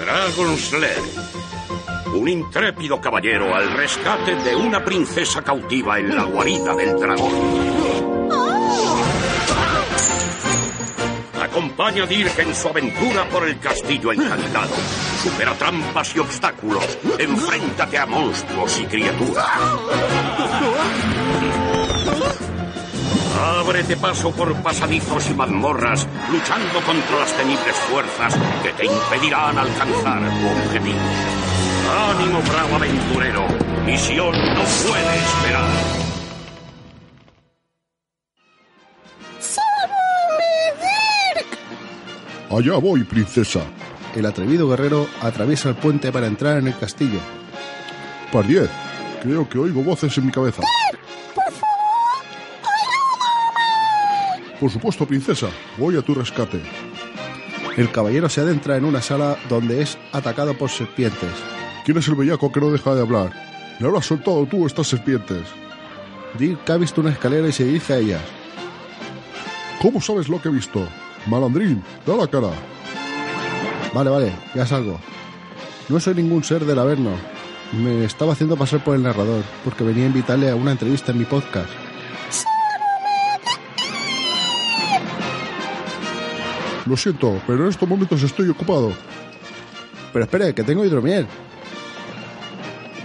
Dragon Slayer. Un intrépido caballero al rescate de una princesa cautiva en la guarida del dragón. Acompaña a Dirk en su aventura por el castillo encantado. Supera trampas y obstáculos. Enfréntate a monstruos y criaturas. Ábrete paso por pasadizos y mazmorras, luchando contra las temibles fuerzas que te impedirán alcanzar tu objetivo. Ánimo, bravo aventurero. Misión no puede esperar. Allá voy, princesa. El atrevido guerrero atraviesa el puente para entrar en el castillo. Par 10. Creo que oigo voces en mi cabeza. Por supuesto, princesa. Voy a tu rescate. El caballero se adentra en una sala donde es atacado por serpientes. ¿Quién es el bellaco que no deja de hablar? Le habrás soltado tú estas serpientes. Dirk ha visto una escalera y se dirige a ellas. ¿Cómo sabes lo que he visto? Malandrín, da la cara. Vale, vale, ya salgo. No soy ningún ser del Averno. Me estaba haciendo pasar por el narrador porque venía a invitarle a una entrevista en mi podcast. Lo siento, pero en estos momentos estoy ocupado. Pero espere, que tengo hidromiel.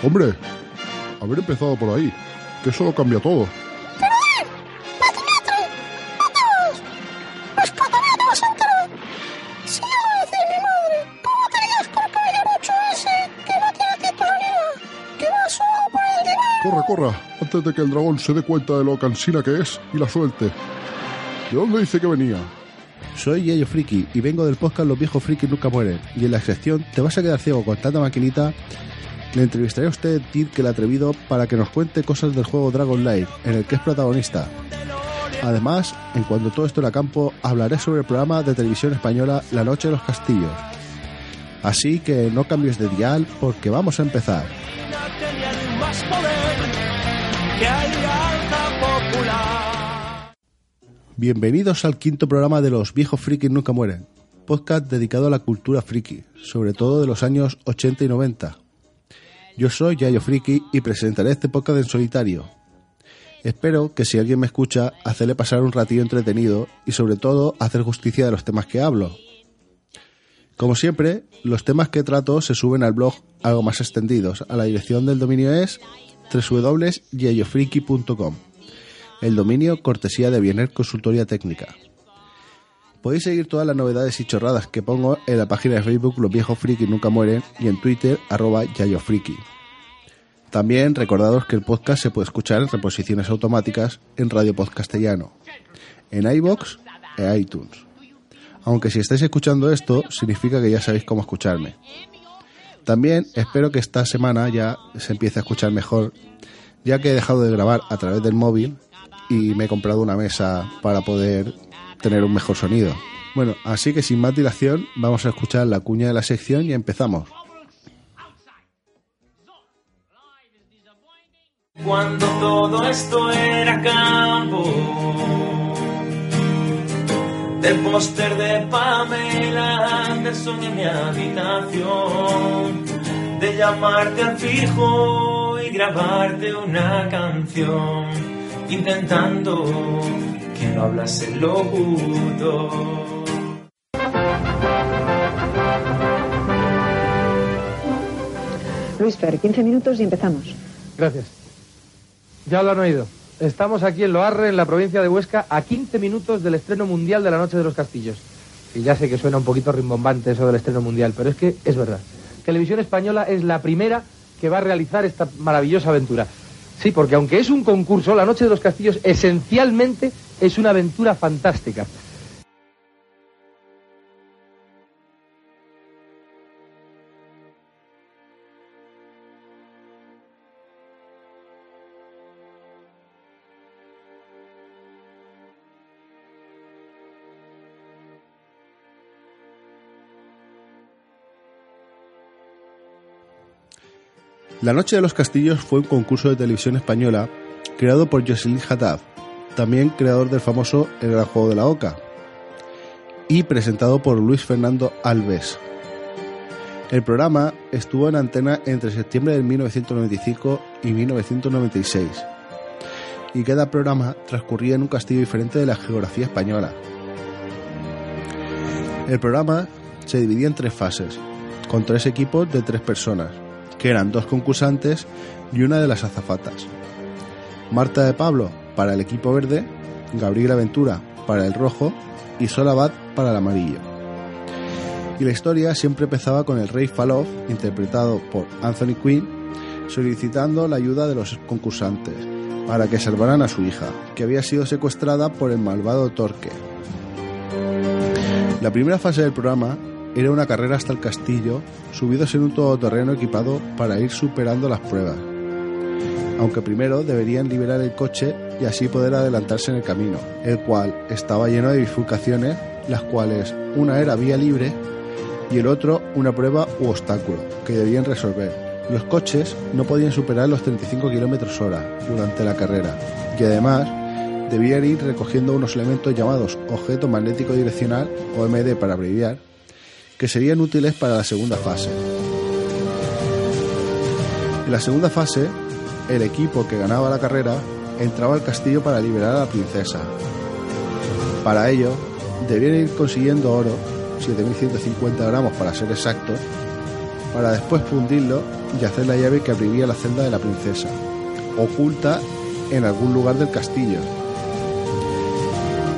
Hombre, haber empezado por ahí, que eso lo cambia todo. Corra, corra, antes de que el dragón se dé cuenta de lo cansina que es y la suelte. ¿De dónde dice que venía? Soy Yayo Friki y vengo del podcast Los viejos frikis nunca mueren. Y en la sección Te vas a quedar ciego con tanta maquinita, le entrevistaré a usted, Dirk el Atrevido, para que nos cuente cosas del juego Dragon Light, en el que es protagonista. Además, en cuanto todo esto era campo, hablaré sobre el programa de televisión española La Noche de los Castillos. Así que no cambies de dial porque vamos a empezar. Bienvenidos al quinto programa de Los viejos frikis nunca mueren, podcast dedicado a la cultura friki, sobre todo de los años 80 y 90. Yo soy Yayo Friki y presentaré este podcast en solitario. Espero que si alguien me escucha, hacerle pasar un ratillo entretenido y sobre todo hacer justicia de los temas que hablo. Como siempre, los temas que trato se suben al blog algo más extendidos. A la dirección del dominio es www.yayofriki.com. El dominio cortesía de Biener Consultoría Técnica. Podéis seguir todas las novedades y chorradas que pongo en la página de Facebook Los Viejos Friki Nunca Mueren y en Twitter arroba yayofriki. También recordados que el podcast se puede escuchar en reposiciones automáticas en Radio Podcastellano, en iBox e iTunes. Aunque si estáis escuchando esto, significa que ya sabéis cómo escucharme. También espero que esta semana ya se empiece a escuchar mejor, ya que he dejado de grabar a través del móvil y me he comprado una mesa para poder tener un mejor sonido. Bueno, así que sin más dilación, vamos a escuchar la cuña de la sección y empezamos. Cuando todo esto era campo, del póster de Pamela Anderson en mi habitación, de llamarte al fijo y grabarte una canción, intentando que no hablase locutor. Luis Fer, 15 minutos y empezamos. Gracias. Ya lo han oído. Estamos aquí en Loarre, en la provincia de Huesca, a 15 minutos del estreno mundial de La Noche de los Castillos. Y ya sé que suena un poquito rimbombante eso del estreno mundial, pero es que es verdad. Televisión Española es la primera que va a realizar esta maravillosa aventura. Sí, porque aunque es un concurso, La Noche de los Castillos esencialmente es una aventura fantástica. La Noche de los Castillos fue un concurso de televisión española creado por Jocelyn Haddad, también creador del famoso El Gran Juego de la Oca, y presentado por Luis Fernando Alves. El programa estuvo en antena entre septiembre de 1995 y 1996, y cada programa transcurría en un castillo diferente de la geografía española. El programa se dividía en tres fases, con tres equipos de tres personas, que eran dos concursantes y una de las azafatas. Marta de Pablo para el equipo verde, Gabriela Ventura para el rojo y Sol Abad para el amarillo. Y la historia siempre empezaba con el rey Falov, interpretado por Anthony Quinn, solicitando la ayuda de los concursantes para que salvaran a su hija, que había sido secuestrada por el malvado Torque. La primera fase del programa era una carrera hasta el castillo, subidos en un todoterreno equipado para ir superando las pruebas. Aunque primero deberían liberar el coche y así poder adelantarse en el camino, el cual estaba lleno de bifurcaciones, las cuales una era vía libre y el otro una prueba u obstáculo que debían resolver. Los coches no podían superar los 35 km hora durante la carrera y además debían ir recogiendo unos elementos llamados objeto magnético direccional o MD para abreviar que serían útiles para la segunda fase. En la segunda fase, el equipo que ganaba la carrera entraba al castillo para liberar a la princesa. Para ello, debían ir consiguiendo oro, 7.150 gramos para ser exactos, para después fundirlo y hacer la llave que abriría la celda de la princesa, oculta en algún lugar del castillo.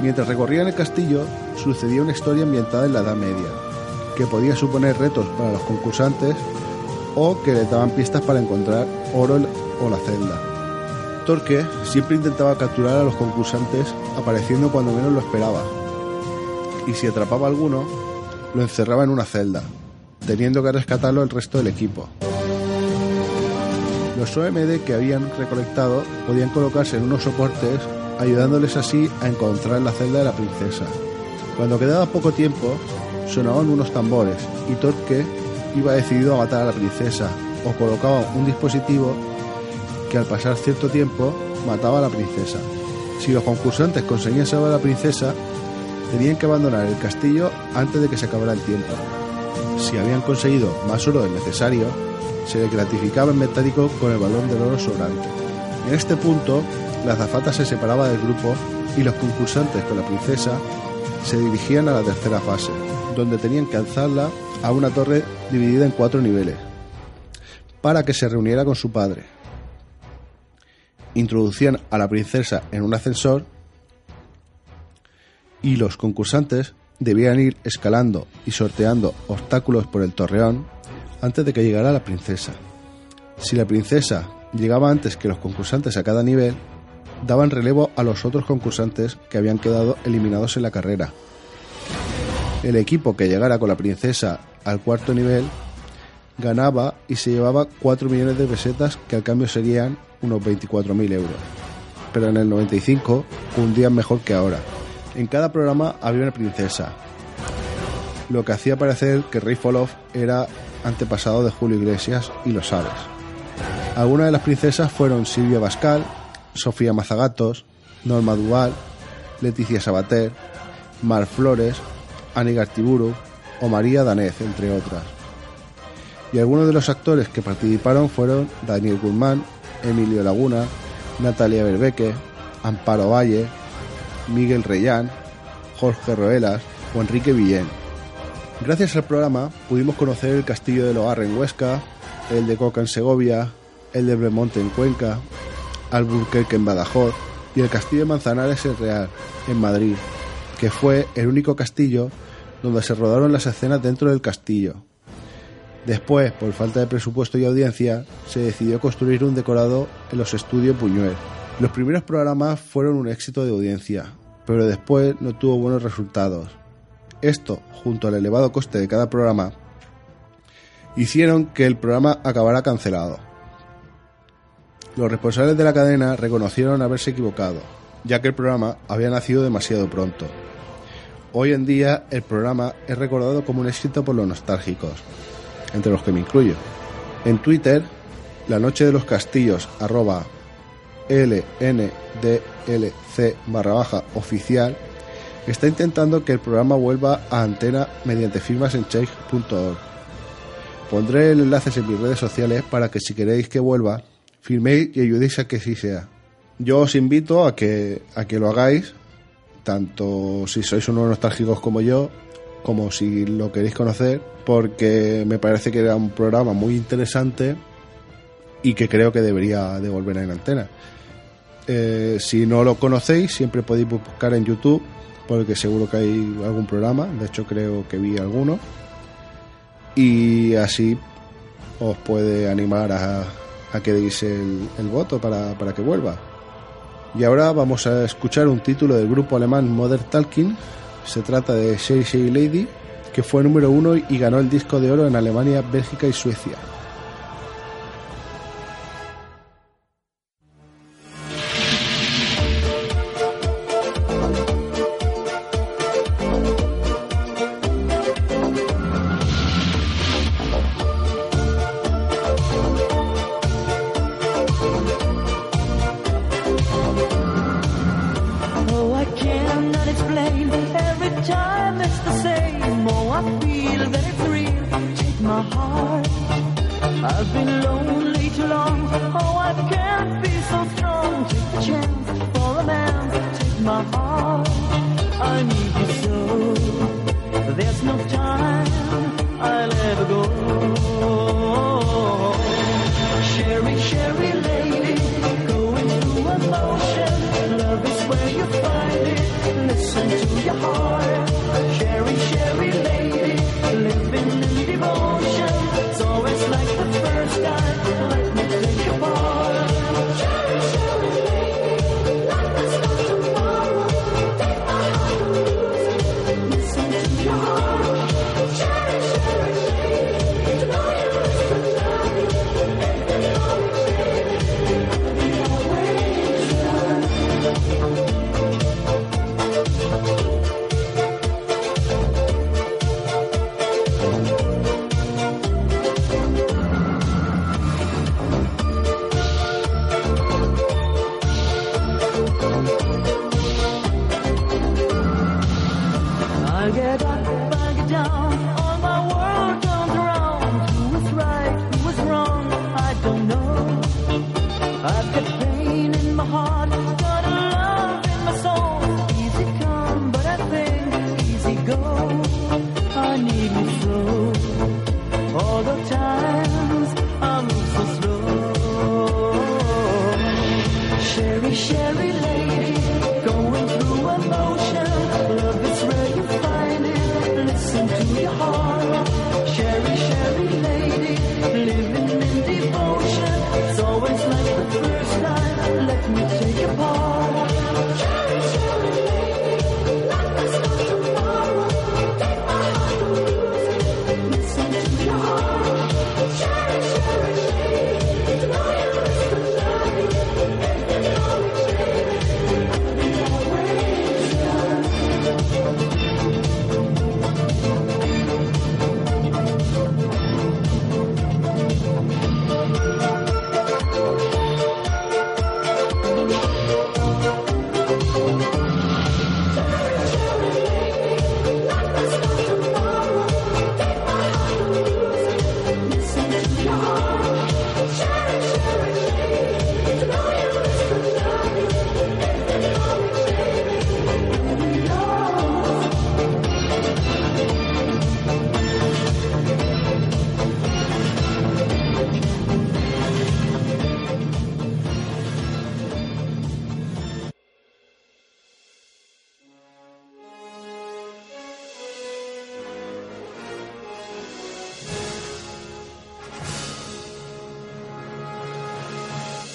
Mientras recorrían el castillo, sucedía una historia ambientada en la Edad Media, que podía suponer retos para los concursantes o que les daban pistas para encontrar oro o la celda. Torque siempre intentaba capturar a los concursantes apareciendo cuando menos lo esperaba, y si atrapaba alguno, lo encerraba en una celda, teniendo que rescatarlo el resto del equipo. Los OMD que habían recolectado podían colocarse en unos soportes, ayudándoles así a encontrar la celda de la princesa. Cuando quedaba poco tiempo, sonaban unos tambores y Torque iba decidido a matar a la princesa o colocaba un dispositivo que al pasar cierto tiempo mataba a la princesa. Si los concursantes conseguían salvar a la princesa, tenían que abandonar el castillo antes de que se acabara el tiempo. Si habían conseguido más oro del necesario, se les gratificaba en metálico con el balón del oro sobrante. En este punto, la azafata se separaba del grupo y los concursantes con la princesa se dirigían a la tercera fase, donde tenían que alzarla a una torre dividida en cuatro niveles, para que se reuniera con su padre. Introducían a la princesa en un ascensor y los concursantes debían ir escalando y sorteando obstáculos por el torreón antes de que llegara la princesa. Si la princesa llegaba antes que los concursantes a cada nivel, daban relevo a los otros concursantes que habían quedado eliminados en la carrera. El equipo que llegara con la princesa al cuarto nivel ganaba y se llevaba 4 millones de pesetas que al cambio serían unos 24.000 euros. Pero en el 95 hundían mejor que ahora. En cada programa había una princesa, lo que hacía parecer que Rey Folof era antepasado de Julio Iglesias y lo sabes. Algunas de las princesas fueron Silvia Bascal, Sofía Mazagatos, Norma Duval, Leticia Sabater, Mar Flores, Ani Gartiburu o María Danez, entre otras. Y algunos de los actores que participaron fueron Daniel Guzmán, Emilio Laguna, Natalia Berbeque, Amparo Valle, Miguel Reyán, Jorge Roelas o Enrique Villén. Gracias al programa pudimos conocer el castillo de Loarre en Huesca, el de Coca en Segovia, el de Bremonte en Cuenca, Albuquerque en Badajoz y el castillo de Manzanares en Real, en Madrid, que fue el único castillo donde se rodaron las escenas dentro del castillo. Después, por falta de presupuesto y audiencia, se decidió construir un decorado en los estudios Buñuel. Los primeros programas fueron un éxito de audiencia, pero después no tuvo buenos resultados. Esto, junto al elevado coste de cada programa, hicieron que el programa acabara cancelado. Los responsables de la cadena reconocieron haberse equivocado, ya que el programa había nacido demasiado pronto. Hoy en día el programa es recordado como un éxito por los nostálgicos, entre los que me incluyo. En Twitter, la noche de los castillos arroba barra baja está intentando que el programa vuelva a antena mediante firmas en change.org. Pondré el enlace en mis redes sociales para que si queréis que vuelva, firméis y ayudéis a que sí sea. Yo os invito a que, a que lo hagáis, tanto si sois unos nostálgicos como yo, como si lo queréis conocer, porque me parece que era un programa muy interesante y que creo que debería de volver en antena. Eh, si no lo conocéis, siempre podéis buscar en YouTube, porque seguro que hay algún programa, de hecho creo que vi alguno, y así os puede animar a, a que deis el, el voto para, para que vuelva. Y ahora vamos a escuchar un título del grupo alemán Modern Talking. Se trata de Sherry Sherry Lady, que fue número uno y ganó el disco de oro en Alemania, Bélgica y Suecia.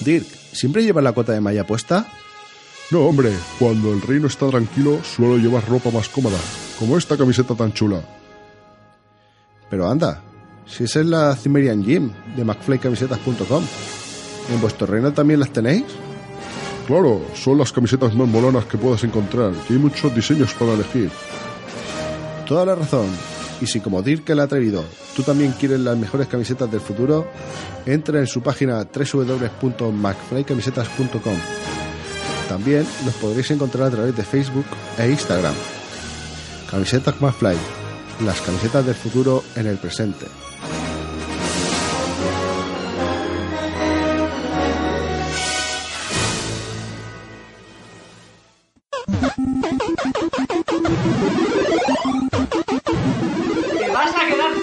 Dirk, ¿siempre llevas la cota de malla puesta? No, hombre, cuando el reino está tranquilo suelo llevar ropa más cómoda, como esta camiseta tan chula. Pero anda, si esa es la Cimmerian Gym de McFlyCamisetas.com. ¿En vuestro reino también las tenéis? Claro, son las camisetas más molonas que puedas encontrar y hay muchos diseños para elegir. Toda la razón. Y si como Dirk el atrevido ¿Tú también quieres las mejores camisetas del futuro? Entra en su página www.macflycamisetas.com. También los podréis encontrar a través de Facebook e Instagram. Camisetas McFly, las camisetas del futuro en el presente.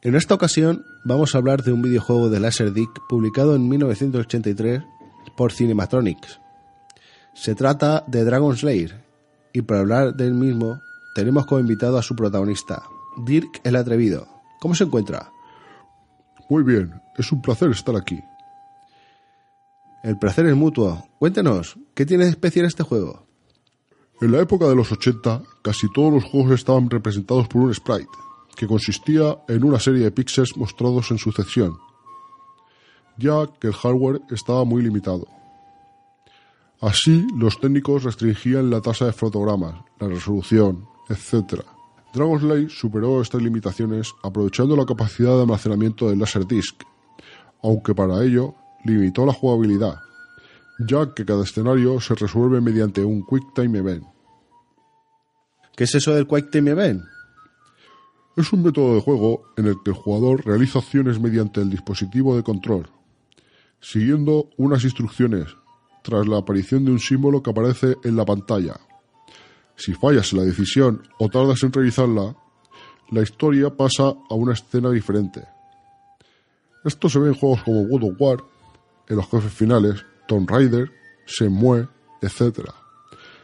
En esta ocasión vamos a hablar de un videojuego de Laserdisc publicado en 1983 por Cinematronics. Se trata de Dragon Slayer y para hablar del mismo tenemos como invitado a su protagonista, Dirk el Atrevido. ¿Cómo se encuentra? Muy bien, es un placer estar aquí. El placer es mutuo. Cuéntenos, ¿qué tiene de especial este juego? En la época de los 80, casi todos los juegos estaban representados por un sprite, que consistía en una serie de píxeles mostrados en sucesión, ya que el hardware estaba muy limitado. Así, los técnicos restringían la tasa de fotogramas, la resolución, etc. Dragon Slayer superó estas limitaciones aprovechando la capacidad de almacenamiento del Laserdisc, aunque para ello limitó la jugabilidad, ya que cada escenario se resuelve mediante un Quick Time Event. ¿Qué es eso del Quake Time Event? Es un método de juego en el que el jugador realiza acciones mediante el dispositivo de control, siguiendo unas instrucciones tras la aparición de un símbolo que aparece en la pantalla. Si fallas en la decisión o tardas en realizarla, la historia pasa a una escena diferente. Esto se ve en juegos como God of War, en los jefes finales, Tomb Raider, Shenmue, etc.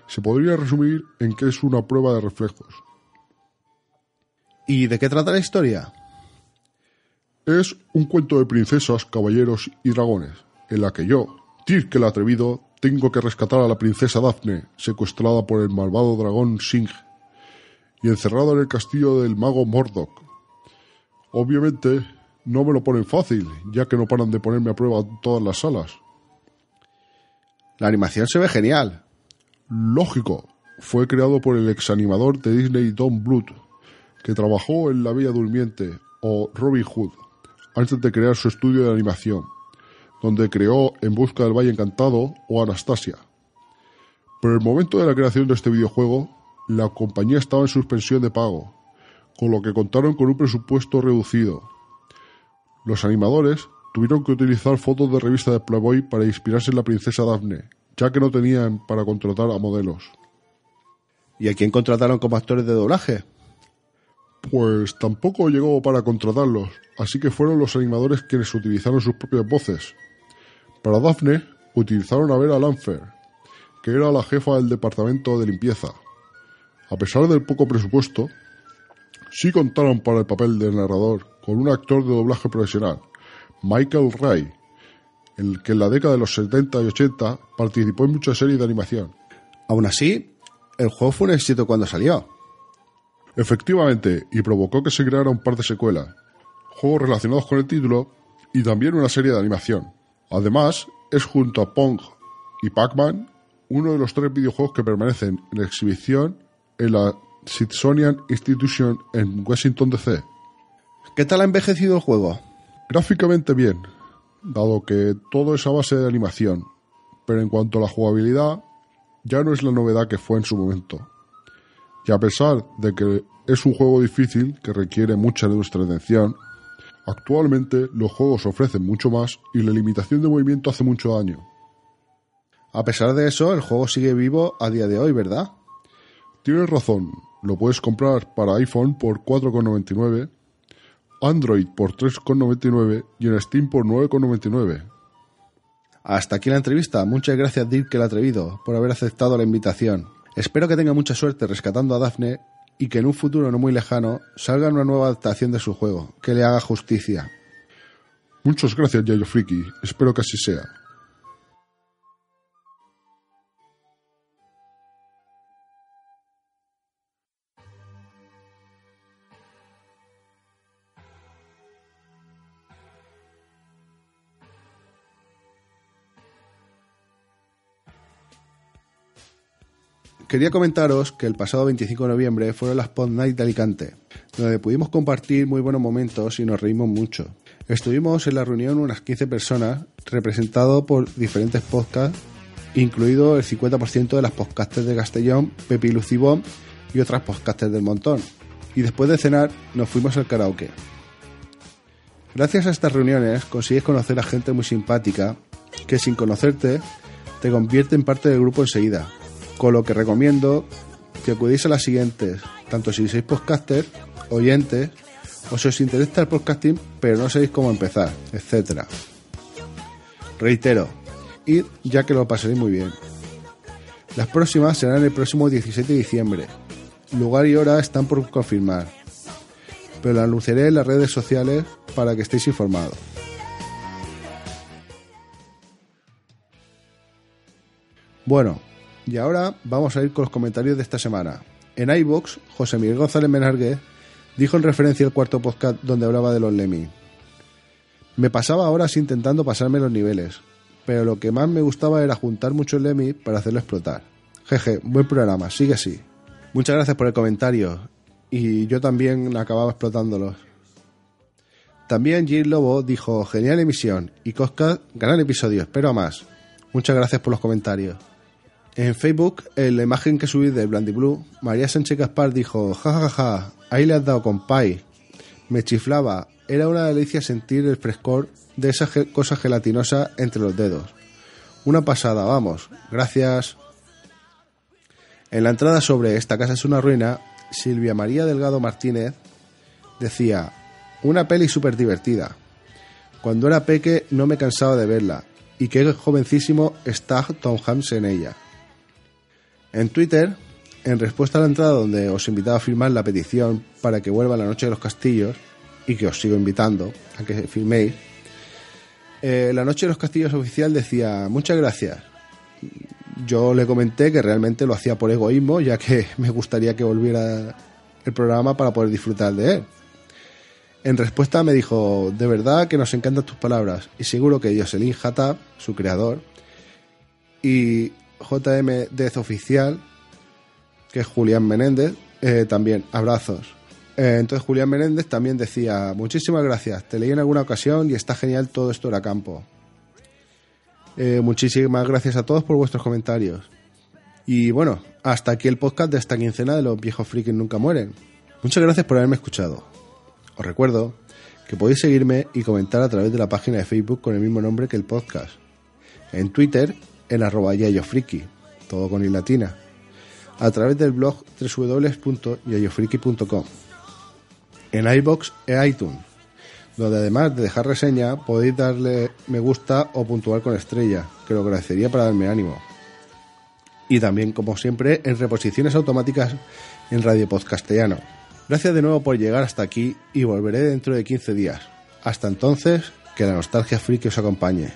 Se podría resumir en que es una prueba de reflejos. ¿Y de qué trata la historia? Es un cuento de princesas, caballeros y dragones, en la que yo, Dirk el Atrevido, tengo que rescatar a la princesa Daphne, secuestrada por el malvado dragón Singh y encerrada en el castillo del mago Mordok. Obviamente, no me lo ponen fácil, ya que no paran de ponerme a prueba todas las salas. La animación se ve genial. Lógico, fue creado por el ex animador de Disney Don Bluth, que trabajó en La Bella Durmiente o Robin Hood, antes de crear su estudio de animación, donde creó En Busca del Valle Encantado o Anastasia. Por el momento de la creación de este videojuego, la compañía estaba en suspensión de pago, con lo que contaron con un presupuesto reducido. Los animadores tuvieron que utilizar fotos de revista de Playboy para inspirarse en la princesa Daphne, ya que no tenían para contratar a modelos. ¿Y a quién contrataron como actores de doblaje? Pues tampoco llegó para contratarlos, así que fueron los animadores quienes utilizaron sus propias voces. Para Daphne, utilizaron a Vera Lanfer, que era la jefa del departamento de limpieza. A pesar del poco presupuesto, sí contaron para el papel del narrador con un actor de doblaje profesional, Michael Ray, el que en la década de los 70 y 80 participó en muchas series de animación. Aún así, el juego fue un éxito cuando salió. Efectivamente, y provocó que se creara un par de secuelas, juegos relacionados con el título y también una serie de animación. Además, es junto a Pong y Pac-Man uno de los tres videojuegos que permanecen en exhibición en la Smithsonian Institution en Washington DC. ¿Qué tal ha envejecido el juego? Gráficamente bien, dado que todo es a base de animación, pero en cuanto a la jugabilidad, ya no es la novedad que fue en su momento. Y a pesar de que es un juego difícil que requiere mucha de nuestra atención, actualmente los juegos ofrecen mucho más y la limitación de movimiento hace mucho daño. A pesar de eso, el juego sigue vivo a día de hoy, ¿verdad? Tienes razón, lo puedes comprar para iPhone por 4,99, Android por 3,99 y en Steam por 9,99. Hasta aquí la entrevista. Muchas gracias, Dirk el Atrevido, por haber aceptado la invitación. Espero que tenga mucha suerte rescatando a Daphne y que en un futuro no muy lejano salga una nueva adaptación de su juego, que le haga justicia. Muchas gracias, Yayo. Espero que así sea. Quería comentaros que el pasado 25 de noviembre fueron las Pod Night de Alicante, donde pudimos compartir muy buenos momentos y nos reímos mucho. Estuvimos en la reunión unas 15 personas, representado por diferentes podcasts, incluido el 50% de las podcasters de Castellón, Pepi Lucibón y otras podcasters del montón. Y después de cenar nos fuimos al karaoke. Gracias a estas reuniones consigues conocer a gente muy simpática que sin conocerte te convierte en parte del grupo enseguida. Con lo que recomiendo que acudéis a las siguientes, tanto si sois podcasters, oyentes, o si os interesa el podcasting pero no sabéis cómo empezar, etcétera. Reitero, id ya que lo pasaréis muy bien. Las próximas serán el próximo 17 de diciembre. Lugar y hora están por confirmar, pero lo anunciaré en las redes sociales para que estéis informados. Bueno, y ahora vamos a ir con los comentarios de esta semana. En iBox, José Miguel González Menarguez dijo en referencia al cuarto podcast donde hablaba de los Lemmy. Me pasaba horas intentando pasarme los niveles, pero lo que más me gustaba era juntar muchos Lemmy para hacerlo explotar. Jeje, buen programa, sigue así. Muchas gracias por el comentario, y yo también acababa explotándolos. También Jill Lobo dijo, genial emisión, y Cosca, gran episodio, espero a más. Muchas gracias por los comentarios. En Facebook, en la imagen que subí de Blandy Blue, María Sánchez Gaspar dijo, jajaja, ja, ja, ahí le has dado con pay. Me chiflaba, era una delicia sentir el frescor de esa cosa gelatinosa entre los dedos. Una pasada, vamos, gracias. En la entrada sobre Esta casa es una ruina, Silvia María Delgado Martínez decía, una peli súper divertida. Cuando era peque no me cansaba de verla, y qué jovencísimo está Tom Hanks en ella. En Twitter, en respuesta a la entrada donde os invitaba a firmar la petición para que vuelva la Noche de los Castillos, y que os sigo invitando a que firméis, eh, la Noche de los Castillos oficial decía, muchas gracias. Yo le comenté que realmente lo hacía por egoísmo, ya que me gustaría que volviera el programa para poder disfrutar de él. En respuesta me dijo, de verdad que nos encantan tus palabras y seguro que Jocelyn Hatab, su creador, y JM Oficial, que es Julián Menéndez, eh, también, abrazos. Eh, entonces Julián Menéndez también decía, muchísimas gracias, te leí en alguna ocasión y está genial todo esto era campo. Eh, muchísimas gracias a todos por vuestros comentarios. Y bueno, hasta aquí el podcast de esta quincena de los viejos frikis nunca mueren. Muchas gracias por haberme escuchado. Os recuerdo que podéis seguirme y comentar a través de la página de Facebook con el mismo nombre que el podcast. En Twitter, en arroba yayofriki, todo con i latina. A través del blog www.yayofriki.com. En iBox e iTunes, donde además de dejar reseña podéis darle me gusta o puntuar con estrella, que lo agradecería para darme ánimo. Y también, como siempre, en reposiciones automáticas en Radio Podcastellano. Gracias de nuevo por llegar hasta aquí y volveré dentro de 15 días. Hasta entonces, que la nostalgia friki os acompañe.